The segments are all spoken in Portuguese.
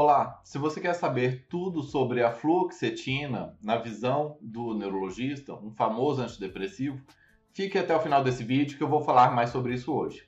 Olá, se você quer saber tudo sobre a fluoxetina na visão do neurologista, um famoso antidepressivo, fique até o final desse vídeo que eu vou falar mais sobre isso hoje.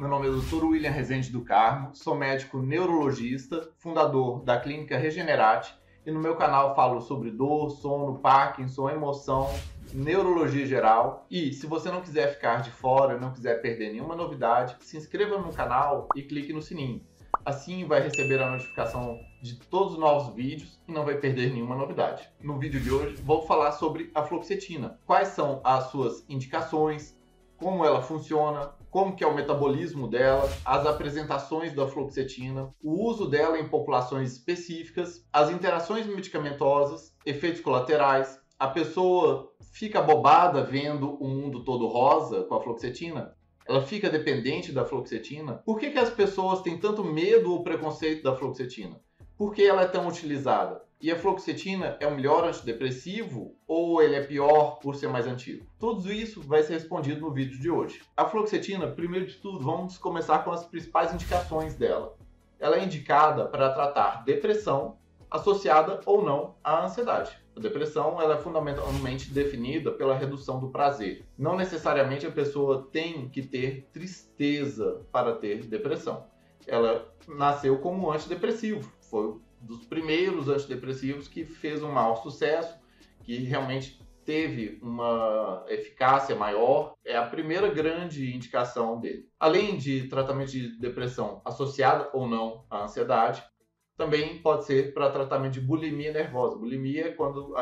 Meu nome é Dr. William Rezende do Carmo, sou médico neurologista, fundador da clínica Regenerate e no meu canal falo sobre dor, sono, Parkinson, emoção, neurologia geral. E se você não quiser ficar de fora, não quiser perder nenhuma novidade, se inscreva no canal e clique no sininho. Assim vai receber a notificação de todos os novos vídeos e não vai perder nenhuma novidade. No vídeo de hoje vou falar sobre a fluoxetina. Quais são as suas indicações, como ela funciona, como que é o metabolismo dela, as apresentações da fluoxetina, o uso dela em populações específicas, as interações medicamentosas, efeitos colaterais, a pessoa fica bobada vendo o mundo todo rosa com a fluoxetina? Ela fica dependente da fluoxetina? Por que, que as pessoas têm tanto medo ou preconceito da fluoxetina? Por que ela é tão utilizada? E a fluoxetina é o melhor antidepressivo ou ele é pior por ser mais antigo? Tudo isso vai ser respondido no vídeo de hoje. A fluoxetina, primeiro de tudo, vamos começar com as principais indicações dela. Ela é indicada para tratar depressão associada ou não à ansiedade. A depressão ela é fundamentalmente definida pela redução do prazer. Não necessariamente a pessoa tem que ter tristeza para ter depressão. Ela nasceu como antidepressivo. Foi um dos primeiros antidepressivos que fez um maior sucesso, que realmente teve uma eficácia maior, é a primeira grande indicação dele. Além de tratamento de depressão associada ou não à ansiedade, também pode ser para tratamento de bulimia nervosa. Bulimia é quando,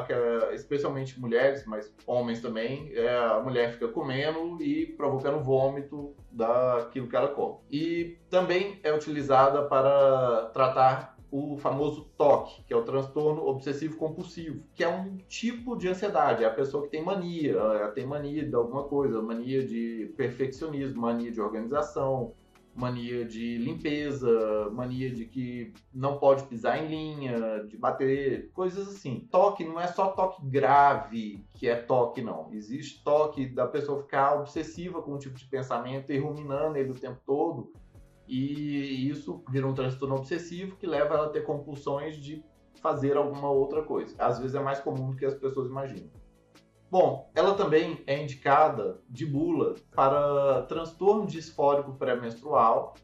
especialmente mulheres, mas homens também, é, a mulher fica comendo e provocando vômito daquilo que ela come. E também é utilizada para tratar o famoso TOC, que é o transtorno obsessivo compulsivo, que é um tipo de ansiedade, é a pessoa que tem mania, ela tem mania de alguma coisa, mania de perfeccionismo, mania de organização, mania de limpeza, mania de que não pode pisar em linha, de bater, coisas assim. Toque não é só toque grave que é toque, não. Existe toque da pessoa ficar obsessiva com um tipo de pensamento e ruminando ele o tempo todo. E isso vira um transtorno obsessivo que leva ela a ter compulsões de fazer alguma outra coisa. Às vezes é mais comum do que as pessoas imaginam. Bom, ela também é indicada de bula para transtorno disfórico pré-menstrual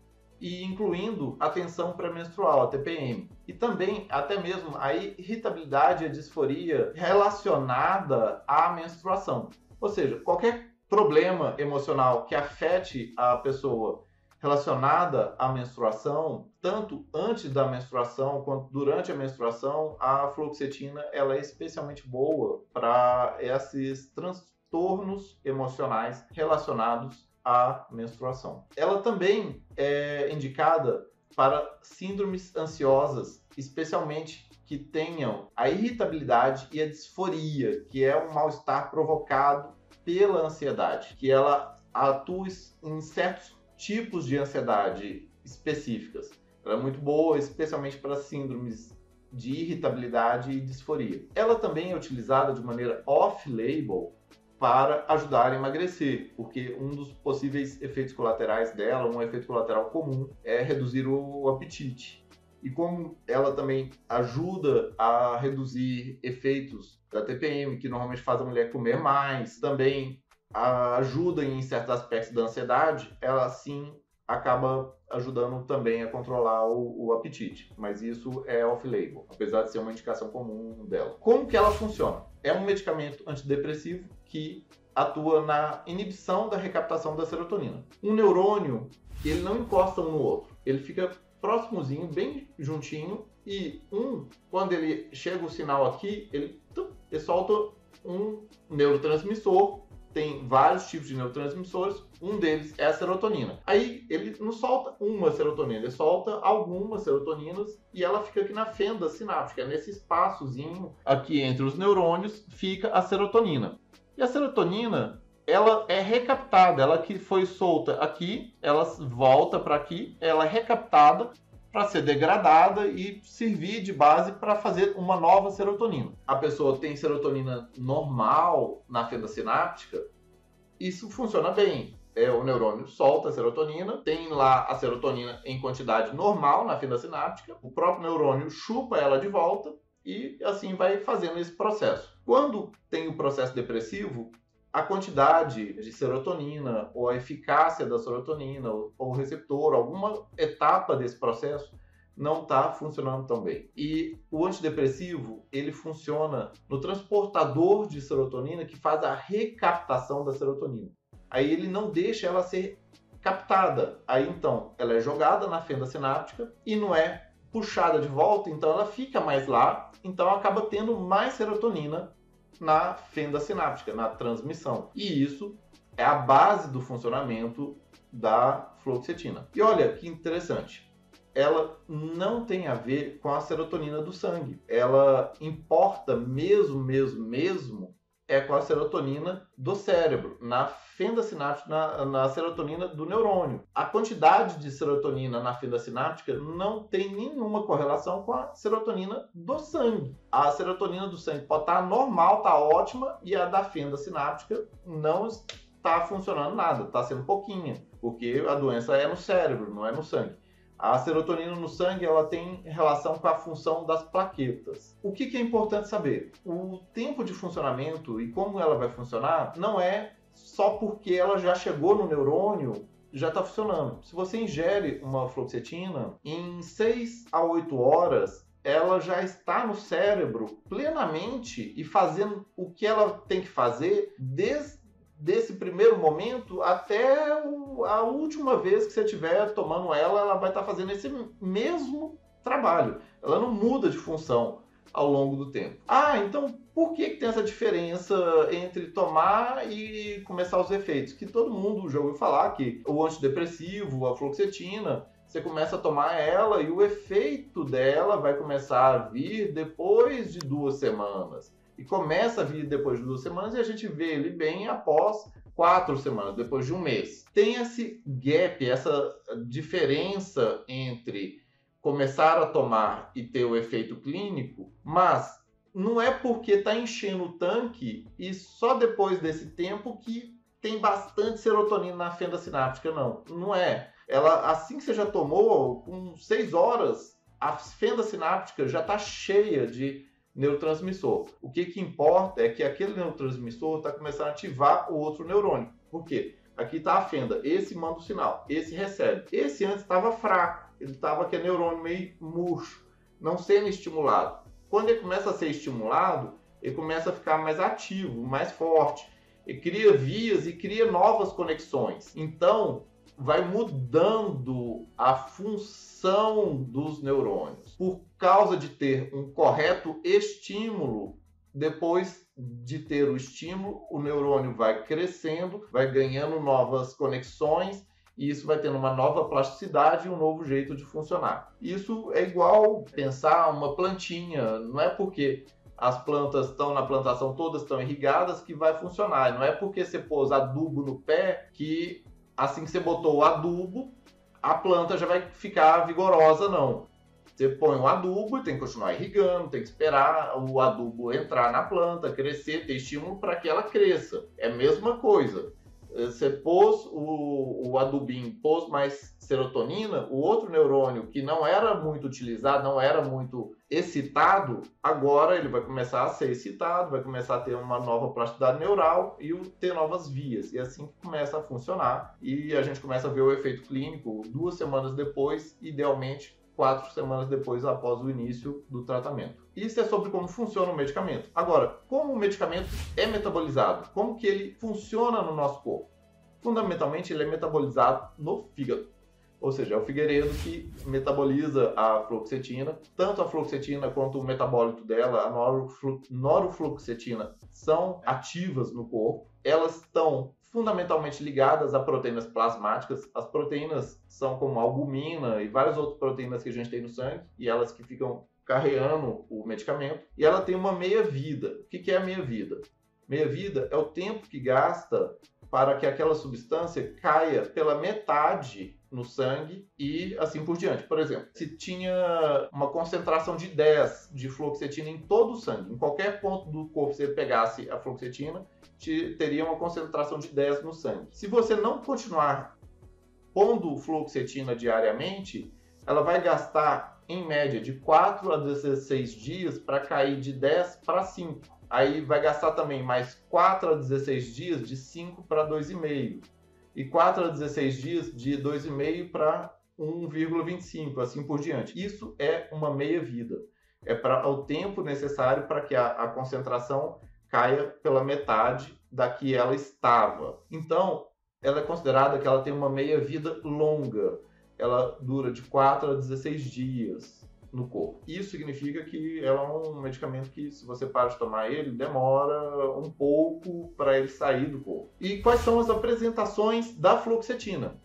e incluindo a tensão pré-menstrual, a TPM. E também até mesmo a irritabilidade e a disforia relacionada à menstruação. Ou seja, qualquer problema emocional que afete a pessoa relacionada à menstruação, tanto antes da menstruação quanto durante a menstruação, a fluoxetina ela é especialmente boa para esses transtornos emocionais relacionados à menstruação. Ela também é indicada para síndromes ansiosas, especialmente que tenham a irritabilidade e a disforia, que é um mal-estar provocado pela ansiedade, que ela atua em certos tipos de ansiedade específicas. Ela é muito boa, especialmente para síndromes de irritabilidade e disforia. Ela também é utilizada de maneira off-label para ajudar a emagrecer, porque um dos possíveis efeitos colaterais dela, um efeito colateral comum, é reduzir o apetite. E como ela também ajuda a reduzir efeitos da TPM, que normalmente faz a mulher comer mais, também ajuda em certos aspectos da ansiedade, ela sim acaba ajudando também a controlar o, o apetite, mas isso é off-label, apesar de ser uma indicação comum dela. Como que ela funciona? É um medicamento antidepressivo que atua na inibição da recaptação da serotonina. Um neurônio, ele não encosta um no outro, ele fica próximozinho, bem juntinho, e um, quando ele chega o sinal aqui, ele, ele solta um neurotransmissor tem vários tipos de neurotransmissores, um deles é a serotonina. Aí ele não solta uma serotonina, ele solta algumas serotoninas e ela fica aqui na fenda sináptica, nesse espaçozinho aqui entre os neurônios fica a serotonina. E a serotonina, ela é recaptada, ela que foi solta aqui, ela volta para aqui, ela é recaptada para ser degradada e servir de base para fazer uma nova serotonina. A pessoa tem serotonina normal na fenda sináptica, isso funciona bem. é, o neurônio solta a serotonina, tem lá a serotonina em quantidade normal na fenda sináptica, o próprio neurônio chupa ela de volta e assim vai fazendo esse processo. Quando tem o processo depressivo, a quantidade de serotonina ou a eficácia da serotonina ou o receptor, alguma etapa desse processo não está funcionando tão bem. E o antidepressivo, ele funciona no transportador de serotonina que faz a recaptação da serotonina. Aí ele não deixa ela ser captada. Aí então, ela é jogada na fenda sináptica e não é puxada de volta, então ela fica mais lá, então acaba tendo mais serotonina na fenda sináptica, na transmissão. E isso é a base do funcionamento da fluoxetina. E olha que interessante, ela não tem a ver com a serotonina do sangue. Ela importa mesmo, mesmo, mesmo é com a serotonina do cérebro, na fenda sináptica, na, na, serotonina do neurônio. A quantidade de serotonina na fenda sináptica não tem nenhuma correlação com a serotonina do sangue. A serotonina do sangue pode estar normal, está ótima, e a da fenda sináptica não está funcionando nada, está sendo pouquinha, porque a doença é no cérebro, não é no sangue. A serotonina no sangue ela tem relação com a função das plaquetas. O que, que é importante saber? O tempo de funcionamento e como ela vai funcionar não é só porque ela já chegou no neurônio já está funcionando. Se você ingere uma fluoxetina, em 6 a 8 horas ela já está no cérebro plenamente e fazendo o que ela tem que fazer desde desse primeiro momento até o, a última vez que você estiver tomando ela, ela vai estar tá fazendo esse mesmo trabalho. Ela não muda de função ao longo do tempo. Ah, então por que, que tem essa diferença entre tomar e começar os efeitos? Que todo mundo já ouviu falar que o antidepressivo, a fluoxetina, você começa a tomar ela e o efeito dela vai começar a vir depois de duas semanas e começa a vir depois de duas semanas e a gente vê ele bem após quatro semanas, depois de um mês. Tem esse gap, essa diferença entre começar a tomar e ter o efeito clínico, mas não é porque está enchendo o tanque e só depois desse tempo que tem bastante serotonina na fenda sináptica, não. Não é. Ela, assim que você já tomou, com seis horas, a fenda sináptica já está cheia de neurotransmissor. O que, que importa é que aquele neurotransmissor está começando a ativar o outro neurônio. Por quê? Aqui está a fenda, esse manda o sinal, esse recebe. Esse antes estava fraco, ele estava aquele neurônio meio murcho, não sendo estimulado. Quando ele começa a ser estimulado, ele começa a ficar mais ativo, mais forte. Ele cria vias e cria novas conexões. Então, vai mudando a função dos neurônios. Por causa de ter um correto estímulo, depois de ter o estímulo, o neurônio vai crescendo, vai ganhando novas conexões e isso vai tendo uma nova plasticidade e um novo jeito de funcionar. Isso é igual pensar uma plantinha, não é porque as plantas estão na plantação todas estão irrigadas que vai funcionar, não é porque você pôs adubo no pé que assim que você botou o adubo, a planta já vai ficar vigorosa, não. Você põe o adubo e tem que continuar irrigando, tem que esperar o adubo entrar na planta, crescer, ter estímulo para que ela cresça. É a mesma coisa. Você pôs o, o adubinho, pôs mais serotonina, o outro neurônio que não era muito utilizado, não era muito excitado, agora ele vai começar a ser excitado, vai começar a ter uma nova plasticidade neural e ter novas vias. E é assim que começa a funcionar. E a gente começa a ver o efeito clínico duas semanas depois, idealmente quatro semanas depois após o início do tratamento. Isso é sobre como funciona o medicamento. Agora, como o medicamento é metabolizado? Como que ele funciona no nosso corpo? Fundamentalmente, ele é metabolizado no fígado. Ou seja, é o figueiredo que metaboliza a fluoxetina. Tanto a fluoxetina quanto o metabólito dela, a norofluoxetina, são ativas no corpo. Elas estão fundamentalmente ligadas a proteínas plasmáticas. As proteínas são como albumina e várias outras proteínas que a gente tem no sangue, e elas que ficam carreando o medicamento. E ela tem uma meia-vida. O que é a meia-vida? Meia-vida é o tempo que gasta para que aquela substância caia pela metade no sangue e assim por diante. Por exemplo, se tinha uma concentração de 10 de fluoxetina em todo o sangue, em qualquer ponto do corpo você pegasse a fluoxetina, te, teria uma concentração de 10 no sangue. Se você não continuar pondo fluoxetina diariamente, ela vai gastar em média de 4 a 16 dias para cair de 10 para 5. Aí vai gastar também mais 4 a 16 dias de 5 para 2,5 e 4 a 16 dias de 2,5 para 1,25, assim por diante. Isso é uma meia-vida. É para o tempo necessário para que a, a, concentração caia pela metade da que ela estava. Então, ela é considerada que ela tem uma meia-vida longa. Ela dura de 4 a 16 dias no corpo. Isso significa que ela é um medicamento que, se você para de tomar ele, demora um pouco para ele sair do corpo. E quais são as apresentações da fluoxetina?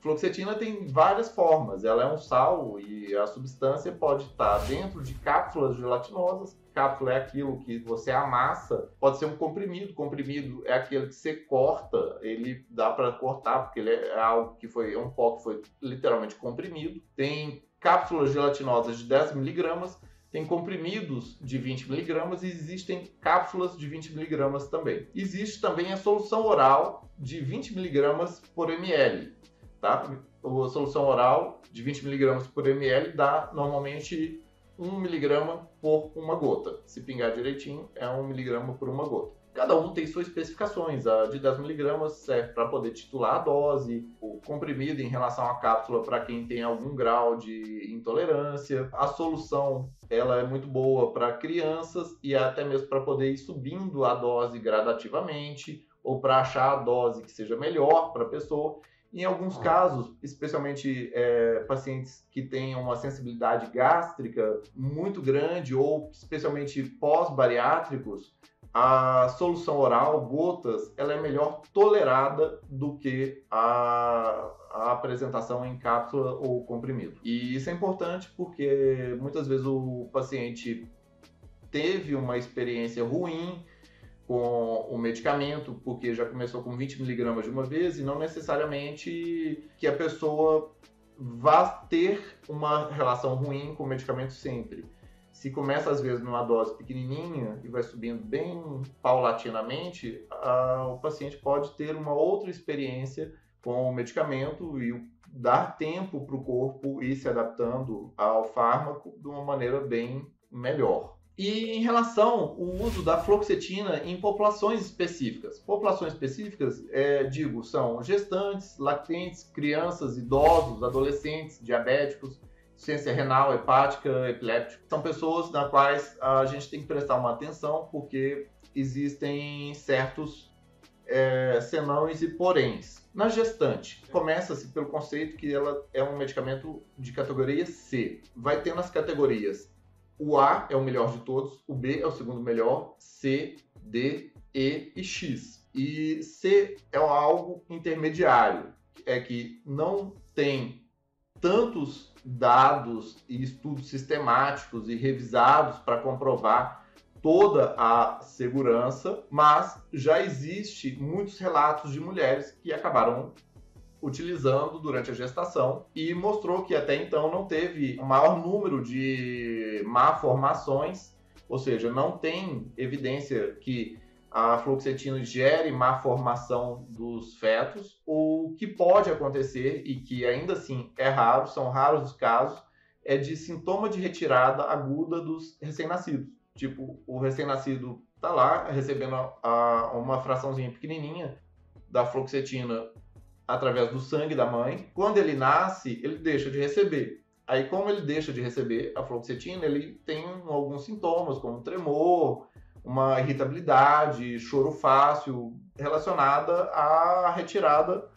Fluoxetina tem várias formas. Ela é um sal e a substância pode estar dentro de cápsulas gelatinosas. Cápsula é aquilo que você amassa. Pode ser um comprimido. Comprimido é aquele que você corta. Ele dá para cortar porque ele é algo que foi é um pó que foi literalmente comprimido. Tem cápsulas gelatinosas de 10 miligramas, tem comprimidos de 20 miligramas e existem cápsulas de 20 miligramas também. Existe também a solução oral de 20 miligramas por ml. Tá? A solução oral de 20 miligramas por ml dá normalmente 1 miligrama por uma gota. Se pingar direitinho, é 1 miligrama por uma gota. Cada um tem suas especificações. A de 10mg serve para poder titular a dose, o comprimido em relação à cápsula para quem tem algum grau de intolerância. A solução ela é muito boa para crianças e até mesmo para poder ir subindo a dose gradativamente ou para achar a dose que seja melhor para a pessoa. Em alguns casos, especialmente é, pacientes que tenham uma sensibilidade gástrica muito grande ou especialmente pós-bariátricos, a solução oral, gotas, ela é melhor tolerada do que a, a, apresentação em cápsula ou comprimido. E isso é importante porque muitas vezes o paciente teve uma experiência ruim com o medicamento, porque já começou com 20 miligramas de uma vez e não necessariamente que a pessoa vá ter uma relação ruim com o medicamento sempre se começa às vezes numa dose pequenininha e vai subindo bem paulatinamente, a, o paciente pode ter uma outra experiência com o medicamento e dar tempo para o corpo ir se adaptando ao fármaco de uma maneira bem melhor. E em relação ao uso da fluoxetina em populações específicas. Populações específicas, é, digo, são gestantes, lactentes, crianças, idosos, adolescentes, diabéticos, ciência renal, hepática, epiléptica. São pessoas nas quais a gente tem que prestar uma atenção porque existem certos é, senões e poréns. Na gestante, começa-se pelo conceito que ela é um medicamento de categoria C. Vai ter nas categorias o A é o melhor de todos, o B é o segundo melhor, C, D, E e X. E C é algo intermediário, é que não tem tantos dados e estudos sistemáticos e revisados para comprovar toda a segurança, mas já existe muitos relatos de mulheres que acabaram utilizando durante a gestação e mostrou que até então não teve o maior número de malformações, ou seja, não tem evidência que a fluoxetina gere má formação dos fetos. O que pode acontecer, e que ainda assim é raro, são raros os casos, é de sintoma de retirada aguda dos recém-nascidos. Tipo, o recém-nascido está lá recebendo a, a, uma fraçãozinha pequenininha da fluoxetina através do sangue da mãe. Quando ele nasce, ele deixa de receber. Aí, como ele deixa de receber a fluoxetina, ele tem alguns sintomas, como tremor, uma irritabilidade, choro fácil, relacionada à retirada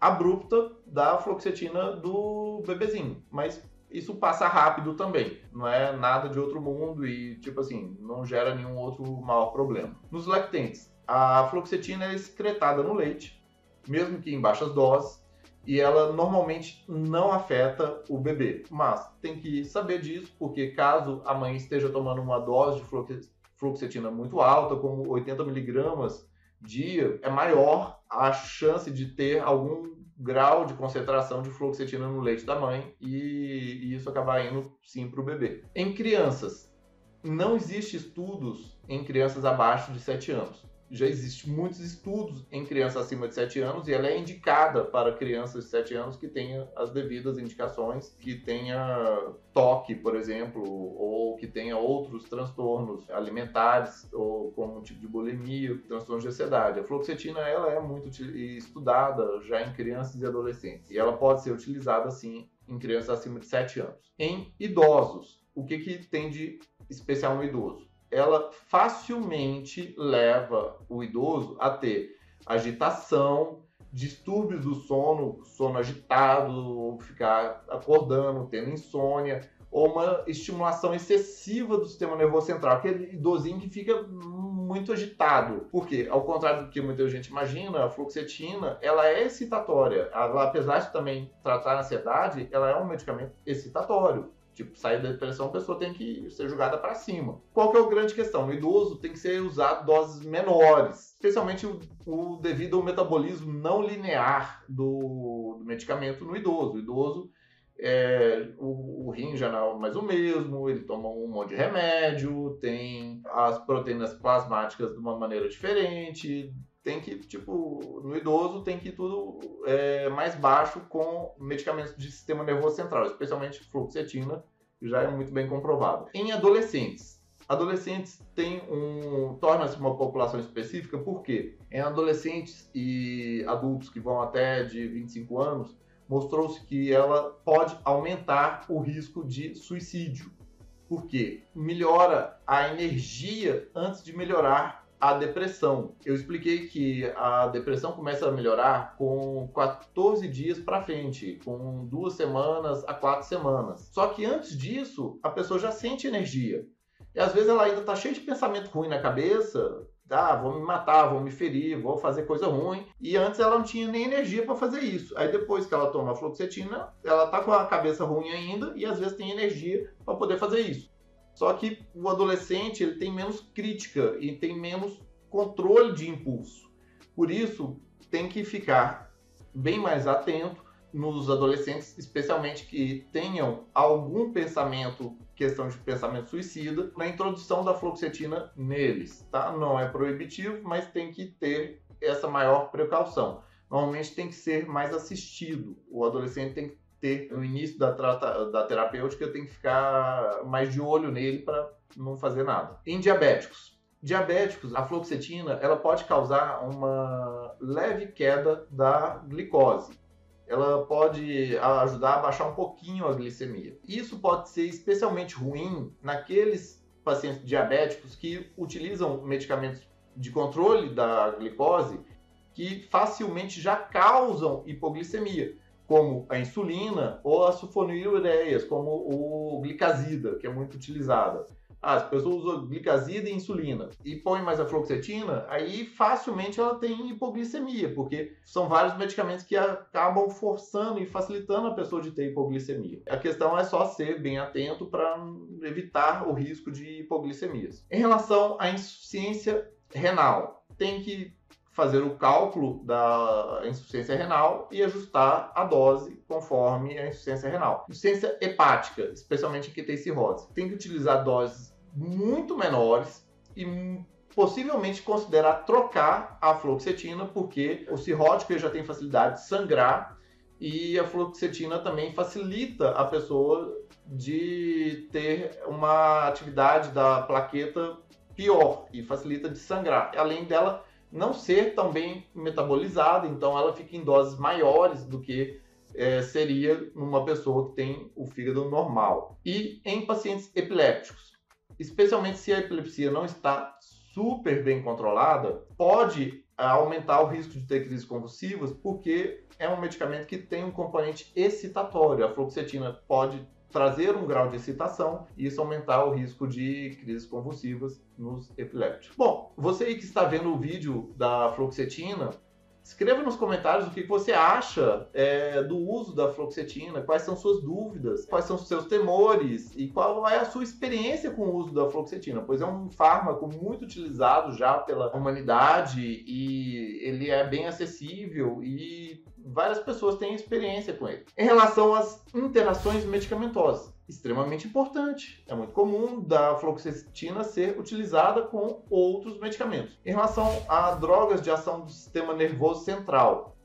abrupta da fluoxetina do bebezinho. Mas isso passa rápido também, não é nada de outro mundo e, tipo assim, não gera nenhum outro maior problema. Nos lactentes, a fluoxetina é excretada no leite, mesmo que em baixas doses, e ela normalmente não afeta o bebê. Mas tem que saber disso, porque caso a mãe esteja tomando uma dose de fluoxetina muito alta, como 80 miligramas dia, é maior a chance de ter algum grau de concentração de fluoxetina no leite da mãe e, e isso acabar indo sim para o bebê. Em crianças, não existe estudos em crianças abaixo de 7 anos já existem muitos estudos em crianças acima de 7 anos e ela é indicada para crianças de 7 anos que tenha as devidas indicações, que tenha toque, por exemplo, ou que tenha outros transtornos alimentares, ou como um tipo de bulimia, transtornos de ansiedade. A fluoxetina ela é muito estudada já em crianças e adolescentes e ela pode ser utilizada sim em crianças acima de 7 anos. Em idosos, o que, que tem de especial no idoso? Ela facilmente leva o idoso a ter agitação, distúrbios do sono, sono agitado, ficar acordando, tendo insônia, ou uma estimulação excessiva do sistema nervoso central, aquele idosinho que fica muito agitado. Por quê? Ao contrário do que muita gente imagina, a fluoxetina, ela é excitatória. Ela, apesar de também tratar a ansiedade, ela é um medicamento excitatório. Tipo, sair da depressão, a pessoa tem que ser julgada para cima. Qual que é a grande questão? No idoso tem que ser usado doses menores, especialmente o, o devido ao metabolismo não linear do, do medicamento no idoso. O idoso é, o, o rim já não é mais o mesmo, ele toma um monte de remédio, tem as proteínas plasmáticas de uma maneira diferente, tem que, tipo, no idoso tem que ir tudo é, mais baixo com medicamentos de sistema nervoso central, especialmente fluoxetina, que já é muito bem comprovado. Em adolescentes, adolescentes têm um torna-se uma população específica porque em adolescentes e adultos que vão até de 25 anos, mostrou-se que ela pode aumentar o risco de suicídio. Porque melhora a energia antes de melhorar a depressão. Eu expliquei que a depressão começa a melhorar com 14 dias para frente, com duas semanas a quatro semanas. Só que antes disso, a pessoa já sente energia. E às vezes ela ainda está cheia de pensamento ruim na cabeça. Ah, vou me matar, vou me ferir, vou fazer coisa ruim. E antes ela não tinha nem energia para fazer isso. Aí depois que ela toma a fluoxetina, ela tá com a cabeça ruim ainda e às vezes tem energia para poder fazer isso. Só que o adolescente ele tem menos crítica e tem menos controle de impulso. Por isso, tem que ficar bem mais atento nos adolescentes, especialmente que tenham algum pensamento, questão de pensamento suicida, na introdução da fluoxetina neles, tá? Não é proibitivo, mas tem que ter essa maior precaução. Normalmente tem que ser mais assistido. O adolescente tem que ter no início da, trata, da terapêutica, tem que ficar mais de olho nele para não fazer nada. Em diabéticos. Diabéticos, a fluoxetina, ela pode causar uma leve queda da glicose. Ela pode ajudar a baixar um pouquinho a glicemia. Isso pode ser especialmente ruim naqueles pacientes diabéticos que utilizam medicamentos de controle da glicose que facilmente já causam hipoglicemia como a insulina ou as sulfonilureias, como o glicazida, que é muito utilizada. Ah, as pessoas usam glicazida e insulina e põem mais a fluoxetina, aí facilmente ela tem hipoglicemia, porque são vários medicamentos que acabam forçando e facilitando a pessoa de ter hipoglicemia. A questão é só ser bem atento para evitar o risco de hipoglicemias. Em relação à insuficiência renal, tem que fazer o cálculo da insuficiência renal e ajustar a dose conforme a insuficiência renal. Insuficiência hepática, especialmente em quem tem cirrose, tem que utilizar doses muito menores e possivelmente considerar trocar a fluoxetina, porque o cirrótico já tem facilidade de sangrar e a fluoxetina também facilita a pessoa de ter uma atividade da plaqueta pior e facilita de sangrar. Além dela não ser tão bem metabolizada, então ela fica em doses maiores do que é, seria numa pessoa que tem o fígado normal. E em pacientes epilépticos, especialmente se a epilepsia não está super bem controlada, pode aumentar o risco de ter crises convulsivas, porque é um medicamento que tem um componente excitatório. A fluoxetina pode trazer um grau de excitação e isso aumentar o risco de crises convulsivas nos epilépticos. Bom, você aí que está vendo o vídeo da fluoxetina, Escreva nos comentários o que você acha é, do uso da fluoxetina, quais são suas dúvidas, quais são os seus temores e qual é a sua experiência com o uso da fluoxetina, pois é um fármaco muito utilizado já pela humanidade e ele é bem acessível e várias pessoas têm experiência com ele. Em relação às interações medicamentosas, extremamente importante. É muito comum da fluoxetina ser utilizada com outros medicamentos. Em relação a drogas de ação do sistema nervoso central,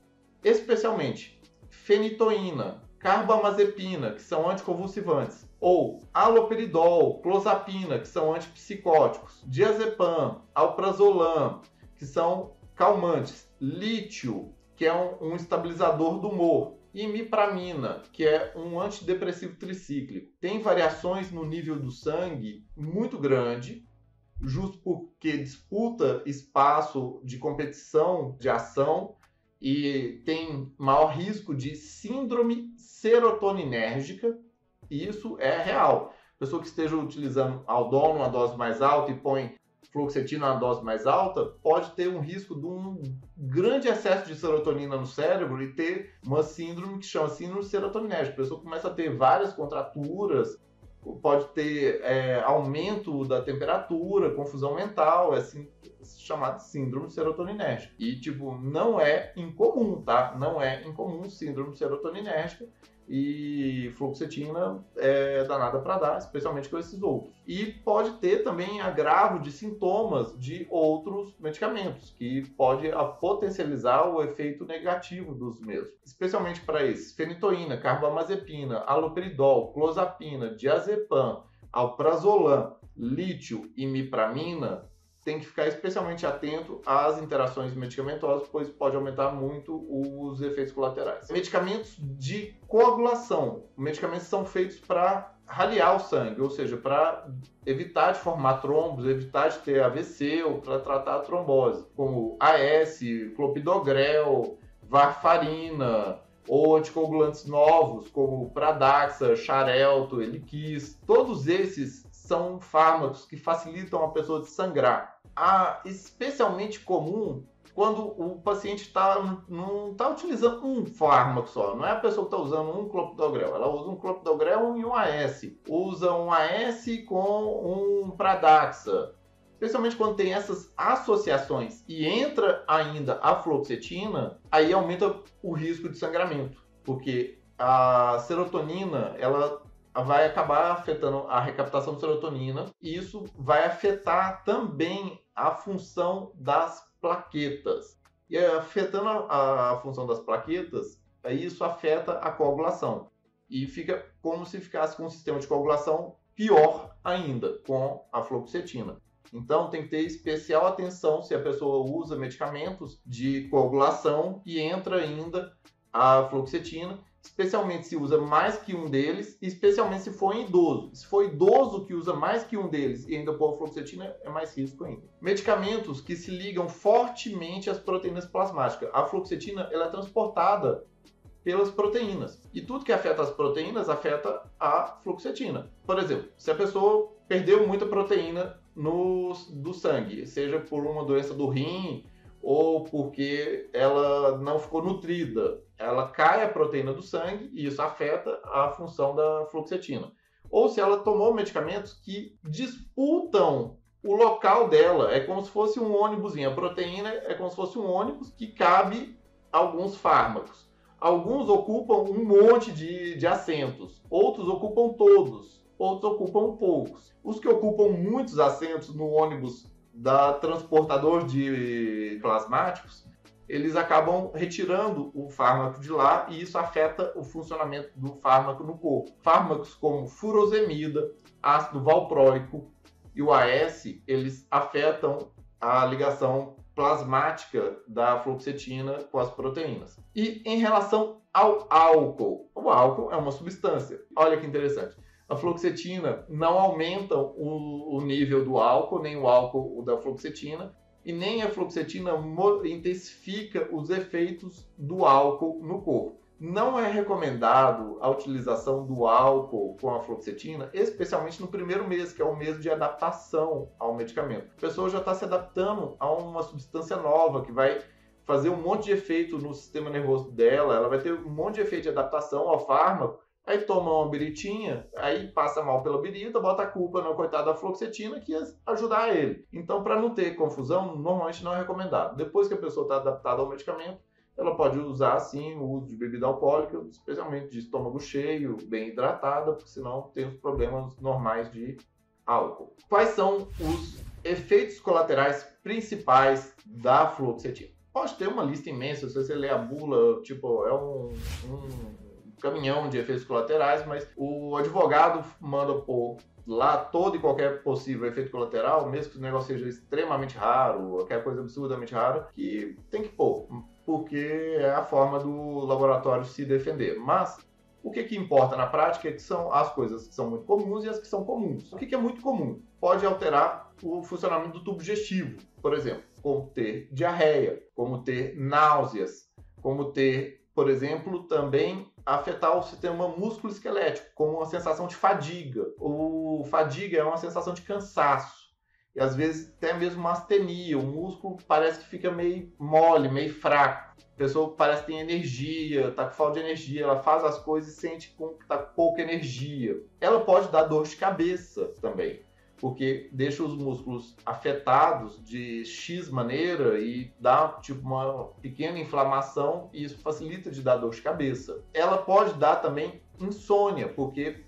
especialmente fenitoína, carbamazepina, que são anticonvulsivantes, ou aloperidol, clozapina, que são antipsicóticos, diazepam, alprazolam, que são calmantes, lítio, que é um, um estabilizador do humor, e imipramina, que é um antidepressivo tricíclico. Tem variações no nível do sangue muito grande, justo porque disputa espaço de competição de ação e tem maior risco de síndrome serotoninérgica, e isso é real. Pessoa que esteja utilizando aldol numa dose mais alta e põe fluoxetina na dose mais alta, pode ter um risco de um grande excesso de serotonina no cérebro e ter uma síndrome que chama síndrome serotoninérgica. A pessoa começa a ter várias contraturas, pode ter é, aumento da temperatura, confusão mental, é assim, chamado síndrome serotoninérgica. E, tipo, não é incomum, tá? Não é incomum síndrome serotoninérgica e fluoxetina é danada para dar, especialmente com esses outros. E pode ter também agravo de sintomas de outros medicamentos, que pode potencializar o efeito negativo dos mesmos, especialmente para esses: fenitoína, carbamazepina, aloperidol, clozapina, diazepam, alprazolam, lítio e mipramina tem que ficar especialmente atento às interações medicamentosas, pois pode aumentar muito os efeitos colaterais. Medicamentos de coagulação. Medicamentos são feitos para raliar o sangue, ou seja, para evitar de formar trombos, evitar de ter AVC ou para tratar a trombose, como AS, clopidogrel, varfarina, ou anticoagulantes novos, como Pradaxa, Xarelto, Eliquis. Todos esses são fármacos que facilitam a pessoa de sangrar. A especialmente comum quando o paciente tá, não está utilizando um fármaco só. Não é a pessoa que está usando um clopidogrel. Ela usa um clopidogrel e um AS. Usa um AS com um Pradaxa. Especialmente quando tem essas associações e entra ainda a fluoxetina, aí aumenta o risco de sangramento. Porque a serotonina, ela vai acabar afetando a recaptação de serotonina e isso vai afetar também a função das plaquetas. E afetando a, a função das plaquetas, isso afeta a coagulação. E fica como se ficasse com um sistema de coagulação pior ainda com a fluoxetina. Então tem que ter especial atenção se a pessoa usa medicamentos de coagulação e entra ainda a fluoxetina especialmente se usa mais que um deles, especialmente se for idoso. Se for idoso que usa mais que um deles e ainda pôr fluoxetina, é mais risco ainda. Medicamentos que se ligam fortemente às proteínas plasmáticas. A fluoxetina ela é transportada pelas proteínas. E tudo que afeta as proteínas afeta a fluoxetina. Por exemplo, se a pessoa perdeu muita proteína no, do sangue, seja por uma doença do rim ou porque ela não ficou nutrida, ela cai a proteína do sangue e isso afeta a função da fluoxetina. Ou se ela tomou medicamentos que disputam o local dela, é como se fosse um ônibus. A proteína é como se fosse um ônibus que cabe alguns fármacos. Alguns ocupam um monte de, de assentos, outros ocupam todos, outros ocupam poucos. Os que ocupam muitos assentos no ônibus da transportador de plasmáticos eles acabam retirando o fármaco de lá e isso afeta o funcionamento do fármaco no corpo. Fármacos como furosemida, ácido valproico e o AS, eles afetam a ligação plasmática da fluoxetina com as proteínas. E em relação ao álcool, o álcool é uma substância. Olha que interessante. A fluoxetina não aumenta o, o nível do álcool, nem o álcool da fluoxetina, e nem a fluoxetina intensifica os efeitos do álcool no corpo. Não é recomendado a utilização do álcool com a fluoxetina, especialmente no primeiro mês, que é o mês de adaptação ao medicamento. A pessoa já está se adaptando a uma substância nova que vai fazer um monte de efeito no sistema nervoso dela, ela vai ter um monte de efeito de adaptação ao fármaco, aí toma uma biritinha, aí passa mal pela birita, bota a culpa na coitada da fluoxetina que ia ajudar ele. Então, para não ter confusão, normalmente não é recomendado. Depois que a pessoa está adaptada ao medicamento, ela pode usar sim o uso de bebida alcoólica, especialmente de estômago cheio, bem hidratada, porque senão tem os problemas normais de álcool. Quais são os efeitos colaterais principais da fluoxetina? Pode ter uma lista imensa, se você ler a bula, tipo, é um, um caminhão de efeitos colaterais, mas o advogado manda pôr lá todo e qualquer possível efeito colateral, mesmo que o negócio seja extremamente raro, qualquer coisa absurdamente rara, que tem que pôr, porque é a forma do laboratório se defender. Mas o que, que importa na prática é que são as coisas que são muito comuns e as que são comuns. O que, que é muito comum? Pode alterar o funcionamento do tubo digestivo, por exemplo, como ter diarreia, como ter náuseas, como ter, por exemplo, também afetar o sistema músculo-esquelético, como uma sensação de fadiga. O fadiga é uma sensação de cansaço. E às vezes até mesmo uma astenia, o músculo parece que fica meio mole, meio fraco. A pessoa parece que tem energia, está com falta de energia, ela faz as coisas e sente que está com pouca energia. Ela pode dar dor de cabeça também porque deixa os músculos afetados de X maneira e dá tipo uma pequena inflamação e isso facilita de dar dor de cabeça. Ela pode dar também insônia, porque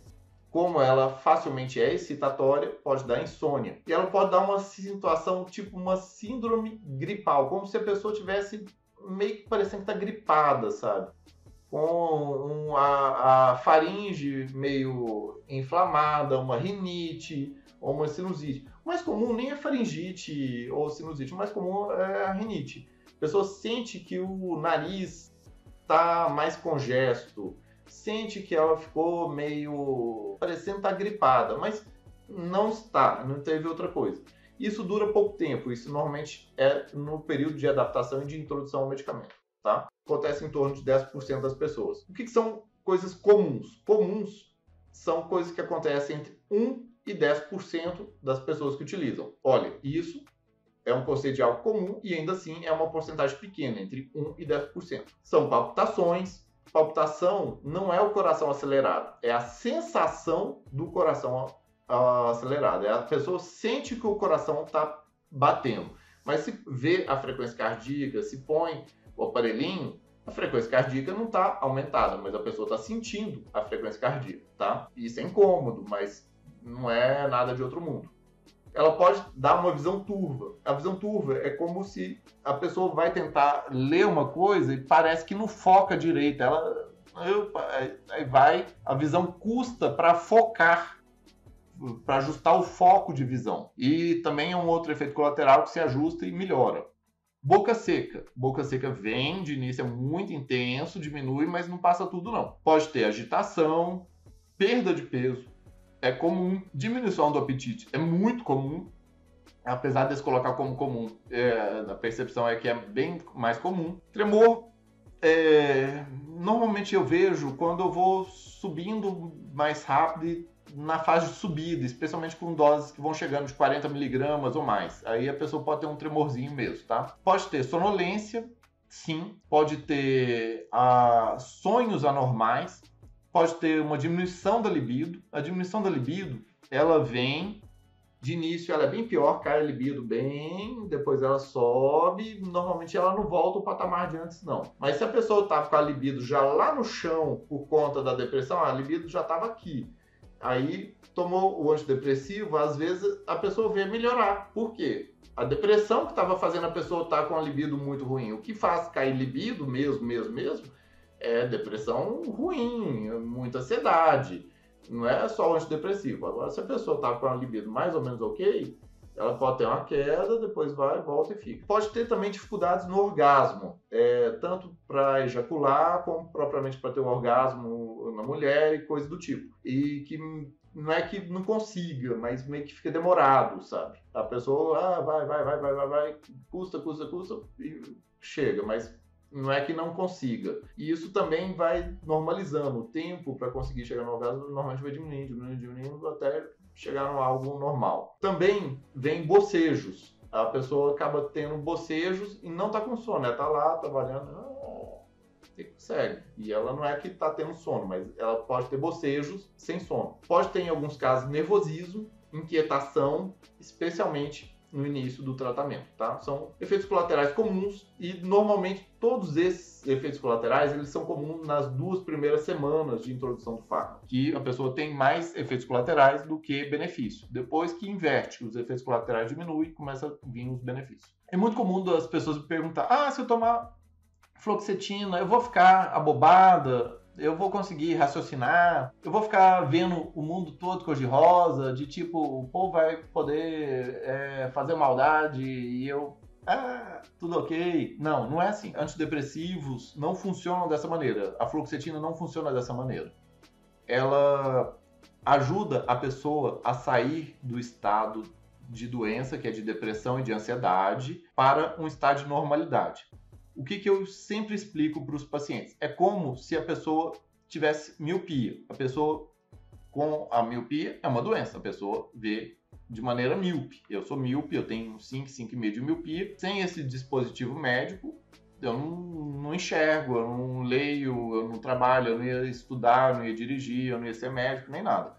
como ela facilmente é excitatória, pode dar insônia. E ela pode dar uma situação tipo uma síndrome gripal, como se a pessoa tivesse meio que parecendo que está gripada, sabe? Com um, a, a faringe meio inflamada, uma rinite, ou uma sinusite. O mais comum nem é faringite ou sinusite, o mais comum é a rinite. A pessoa sente que o nariz está mais congesto, sente que ela ficou meio parecendo estar tá gripada, mas não está, não teve outra coisa. Isso dura pouco tempo, isso normalmente é no período de adaptação e de introdução ao medicamento, tá? Acontece em torno de 10% das pessoas. O que, que são coisas comuns? Comuns são coisas que acontecem entre 1 e 10% das pessoas que utilizam. Olha, isso é um conceito de algo comum e ainda assim é uma porcentagem pequena, entre 1 e 10%. São palpitações. Palpitação não é o coração acelerado, é a sensação do coração acelerado. É a pessoa sente que o coração está batendo. Mas se vê a frequência cardíaca, se põe o aparelhinho, a frequência cardíaca não está aumentada, mas a pessoa está sentindo a frequência cardíaca, tá? Isso é incômodo, mas não é nada de outro mundo. Ela pode dar uma visão turva. A visão turva é como se a pessoa vai tentar ler uma coisa e parece que não foca direito. Ela aí vai, a visão custa para focar, para ajustar o foco de visão. E também é um outro efeito colateral que se ajusta e melhora. Boca seca. Boca seca vem de início é muito intenso, diminui, mas não passa tudo não. Pode ter agitação, perda de peso, é comum. Diminuição do apetite é muito comum, apesar de se colocar como comum. É, a percepção é que é bem mais comum. Tremor, é, normalmente eu vejo quando eu vou subindo mais rápido na fase de subida, especialmente com doses que vão chegando de 40 miligramas ou mais. Aí a pessoa pode ter um tremorzinho mesmo, tá? Pode ter sonolência, sim. Pode ter ah, sonhos anormais, pode ter uma diminuição da libido. A diminuição da libido, ela vem de início, ela é bem pior, cai a libido bem, depois ela sobe, normalmente ela não volta ao patamar de antes não. Mas se a pessoa estava com a libido já lá no chão por conta da depressão, a libido já estava aqui. Aí tomou o antidepressivo, às vezes a pessoa vê melhorar. Por quê? A depressão que estava fazendo a pessoa estar tá com a libido muito ruim. O que faz cair libido mesmo, mesmo, mesmo, é depressão ruim, muita ansiedade. Não é só o antidepressivo. Agora, se a pessoa está com a libido mais ou menos ok, ela pode ter uma queda, depois vai, volta e fica. Pode ter também dificuldades no orgasmo, é, tanto para ejacular, como propriamente para ter um orgasmo na mulher e coisa do tipo. E que não é que não consiga, mas meio que fica demorado, sabe? A pessoa, ah, vai, vai, vai, vai, vai, vai, custa, custa, custa, e chega, mas não é que não consiga. E isso também vai normalizando. O tempo para conseguir chegar no orgasmo normalmente vai diminuindo, diminuindo, diminuindo até chegar no algo normal. Também vem bocejos. a pessoa acaba tendo bocejos e não está com sono, ela está lá trabalhando, ah, consegue. E ela não é que está tendo sono, mas ela pode ter bocejos sem sono. Pode ter, em alguns casos, nervosismo, inquietação, especialmente no início do tratamento, tá? São efeitos colaterais comuns e normalmente todos esses efeitos colaterais eles são comuns nas duas primeiras semanas de introdução do fármaco, que a pessoa tem mais efeitos colaterais do que benefício. Depois que inverte, os efeitos colaterais diminuem, começa a vir os benefícios. É muito comum as pessoas perguntar: "Ah, se eu tomar fluoxetina, eu vou ficar abobada, eu vou conseguir raciocinar, eu vou ficar vendo o mundo todo cor-de-rosa, de tipo, o povo vai poder é, fazer maldade e eu. Ah, tudo ok. Não, não é assim. Antidepressivos não funcionam dessa maneira. A fluoxetina não funciona dessa maneira. Ela ajuda a pessoa a sair do estado de doença, que é de depressão e de ansiedade, para um estado de normalidade o que, que eu sempre explico para os pacientes? É como se a pessoa tivesse miopia. A pessoa com a miopia é uma doença, a pessoa vê de maneira míope. Eu sou míope, eu tenho 5, 5,5 de miopia. Sem esse dispositivo médico, eu não, não, enxergo, eu não leio, eu não trabalho, eu não ia estudar, eu não ia dirigir, eu não ia ser médico, nem nada.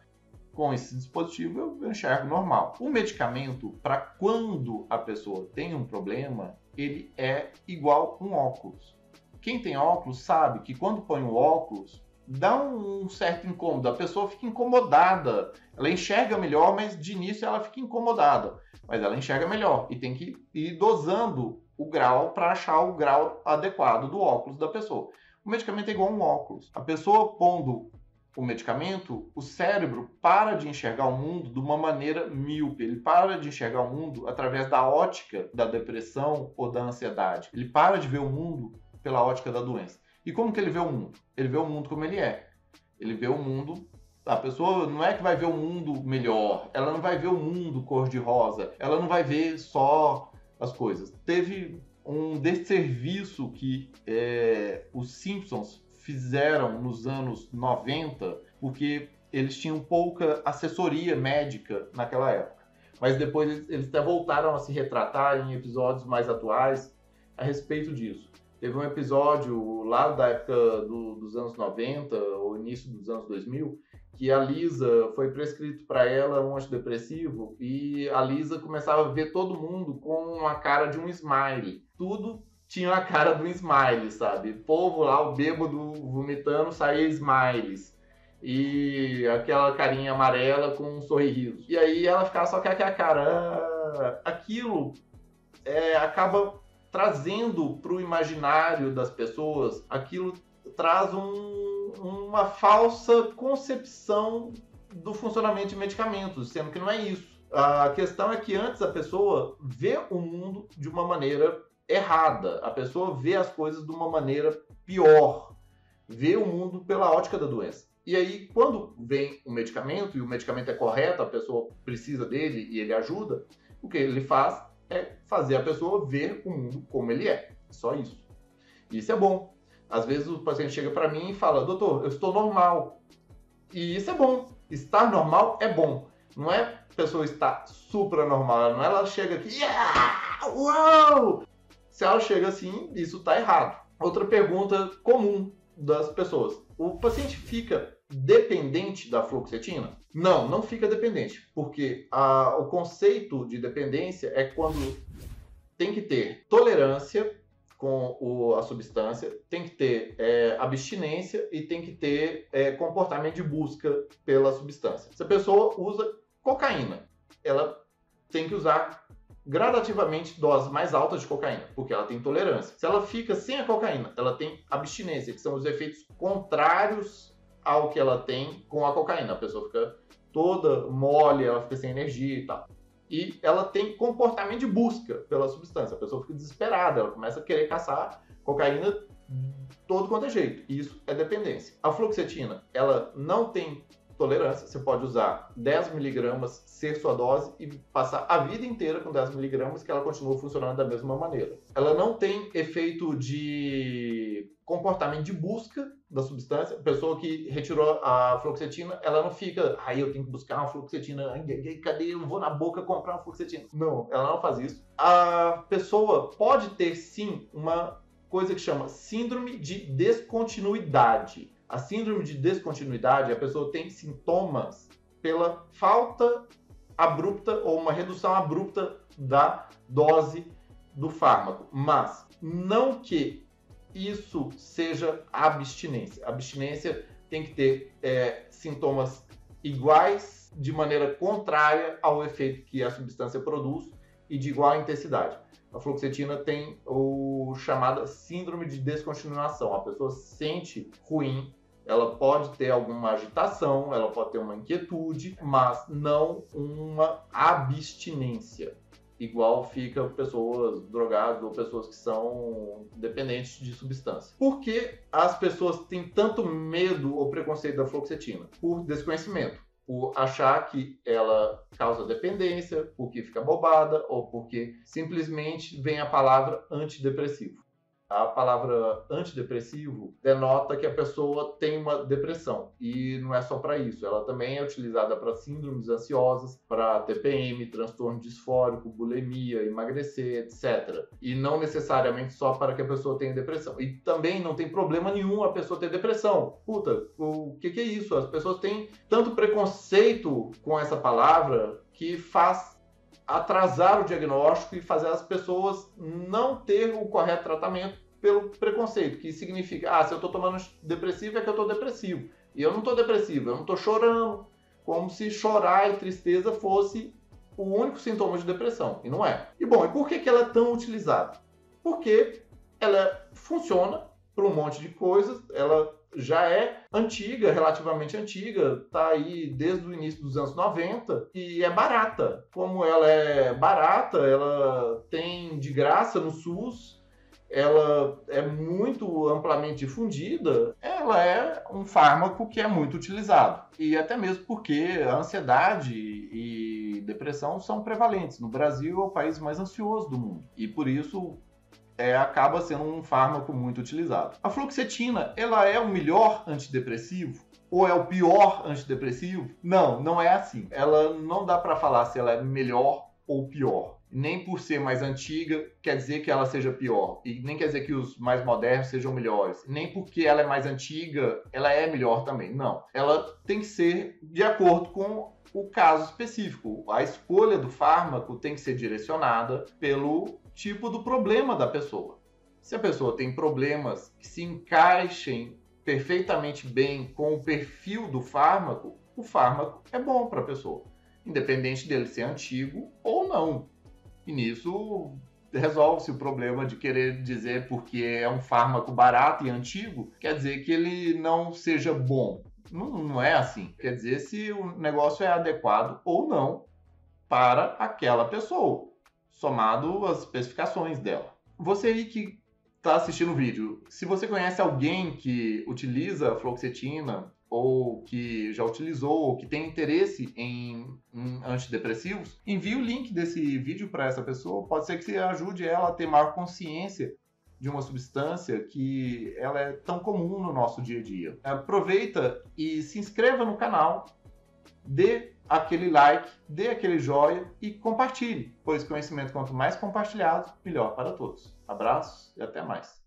Com esse dispositivo eu enxergo normal. O medicamento, para quando a pessoa tem um problema, ele é igual um óculos. Quem tem óculos sabe que quando põe o óculos, dá um certo incômodo, a pessoa fica incomodada. Ela enxerga melhor, mas de início ela fica incomodada. Mas ela enxerga melhor e tem que ir dosando o grau para achar o grau adequado do óculos da pessoa. O medicamento é igual um óculos. A pessoa pondo o medicamento, o cérebro para de enxergar o mundo de uma maneira míope. Ele para de enxergar o mundo através da ótica da depressão ou da ansiedade. Ele para de ver o mundo pela ótica da doença. E como que ele vê o mundo? Ele vê o mundo como ele é. Ele vê o mundo a pessoa não é que vai ver o mundo melhor, ela não vai ver o mundo cor-de-rosa, ela não vai ver só as coisas. Teve um desserviço que é, os Simpsons fizeram nos anos 90, porque eles tinham pouca assessoria médica naquela época. Mas depois eles, até voltaram a se retratar em episódios mais atuais a respeito disso. Teve um episódio lá da época do, dos anos 90, ou início dos anos 2000, que a Lisa foi prescrito para ela um antidepressivo e a Lisa começava a ver todo mundo com a cara de um smile. Tudo tinha a cara do smile, sabe? Povo lá, o bêbado vomitando, saía smiles. E aquela carinha amarela com um sorriso. E aí ela ficava só com aquela cara. Aquilo é, acaba trazendo para o imaginário das pessoas, aquilo traz um, uma falsa concepção do funcionamento de medicamentos, sendo que não é isso. A questão é que antes a pessoa vê o mundo de uma maneira errada. A pessoa vê as coisas de uma maneira pior, vê o mundo pela ótica da doença. E aí, quando vem o medicamento e o medicamento é correto, a pessoa precisa dele e ele ajuda, o que ele faz é fazer a pessoa ver o mundo como ele é. Só isso. Isso é bom. Às vezes o paciente chega para mim e fala: Doutor, eu estou normal. E isso é bom. Estar normal é bom. Não é a pessoa estar supranormal. Não é ela chega aqui, yeah! uau! Se ela chega assim, isso está errado. Outra pergunta comum das pessoas: o paciente fica dependente da fluoxetina? Não, não fica dependente, porque a, o conceito de dependência é quando tem que ter tolerância com o, a substância, tem que ter é, abstinência e tem que ter é, comportamento de busca pela substância. Se a pessoa usa cocaína, ela tem que usar gradativamente doses mais altas de cocaína, porque ela tem tolerância. Se ela fica sem a cocaína, ela tem abstinência, que são os efeitos contrários ao que ela tem com a cocaína. A pessoa fica toda mole, ela fica sem energia e tal. E ela tem comportamento de busca pela substância. A pessoa fica desesperada, ela começa a querer caçar cocaína todo quanto é jeito. Isso é dependência. A fluoxetina, ela não tem tolerância. Você pode usar 10 miligramas, ser sua dose e passar a vida inteira com 10 miligramas que ela continua funcionando da mesma maneira. Ela não tem efeito de comportamento de busca da substância. A pessoa que retirou a fluoxetina, ela não fica, aí eu tenho que buscar uma fluoxetina, cadê? Eu vou na boca comprar uma fluoxetina. Não, ela não faz isso. A pessoa pode ter sim uma coisa que chama síndrome de descontinuidade. A síndrome de descontinuidade, a pessoa tem sintomas pela falta abrupta ou uma redução abrupta da dose do fármaco, mas não que isso seja abstinência. Abstinência tem que ter é, sintomas iguais de maneira contrária ao efeito que a substância produz e de igual intensidade. A fluoxetina tem o chamada síndrome de descontinuação. A pessoa se sente ruim, ela pode ter alguma agitação, ela pode ter uma inquietude, mas não uma abstinência. Igual fica pessoas drogadas ou pessoas que são dependentes de substância. Por que as pessoas têm tanto medo ou preconceito da fluoxetina? Por desconhecimento por achar que ela causa dependência, porque fica bobada ou porque simplesmente vem a palavra antidepressivo a palavra antidepressivo denota que a pessoa tem uma depressão e não é só para isso, ela também é utilizada para síndromes ansiosas, para TPM, transtorno disfórico, bulimia, emagrecer, etc. E não necessariamente só para que a pessoa tenha depressão. E também não tem problema nenhum a pessoa ter depressão. Puta, o que, que é isso? As pessoas têm tanto preconceito com essa palavra que faz atrasar o diagnóstico e fazer as pessoas não ter o correto tratamento pelo preconceito, que significa, ah, se eu estou tomando depressivo é que eu estou depressivo. E eu não estou depressivo, eu não estou chorando, como se chorar e tristeza fosse o único sintoma de depressão, e não é. E bom, e por que, que ela é tão utilizada? Porque ela funciona para um monte de coisas, ela já é antiga, relativamente antiga, tá aí desde o início dos anos 90 e é barata. Como ela é barata, ela tem de graça no SUS, ela é muito amplamente difundida, ela é um fármaco que é muito utilizado. E até mesmo porque a ansiedade e depressão são prevalentes. No Brasil é o país mais ansioso do mundo. E por isso é, acaba sendo um fármaco muito utilizado. A fluoxetina, ela é o melhor antidepressivo? Ou é o pior antidepressivo? Não, não é assim. Ela não dá para falar se ela é melhor ou pior. Nem por ser mais antiga quer dizer que ela seja pior. E nem quer dizer que os mais modernos sejam melhores. Nem porque ela é mais antiga, ela é melhor também. Não. Ela tem que ser de acordo com o caso específico. A escolha do fármaco tem que ser direcionada pelo tipo do problema da pessoa. Se a pessoa tem problemas que se encaixem perfeitamente bem com o perfil do fármaco, o fármaco é bom para a pessoa, independente dele ser antigo ou não. E nisso resolve-se o problema de querer dizer porque é um fármaco barato e antigo, quer dizer que ele não seja bom. Não, não é assim. Quer dizer se o negócio é adequado ou não para aquela pessoa somado às especificações dela. Você aí que está assistindo o vídeo, se você conhece alguém que utiliza fluoxetina ou que já utilizou ou que tem interesse em, em antidepressivos, envie o link desse vídeo para essa pessoa. Pode ser que você ajude ela a ter maior consciência de uma substância que ela é tão comum no nosso dia a dia. Aproveita e se inscreva no canal, dê aquele like, dê aquele joia e compartilhe, pois conhecimento quanto mais compartilhado, melhor para todos. Abraços e até mais.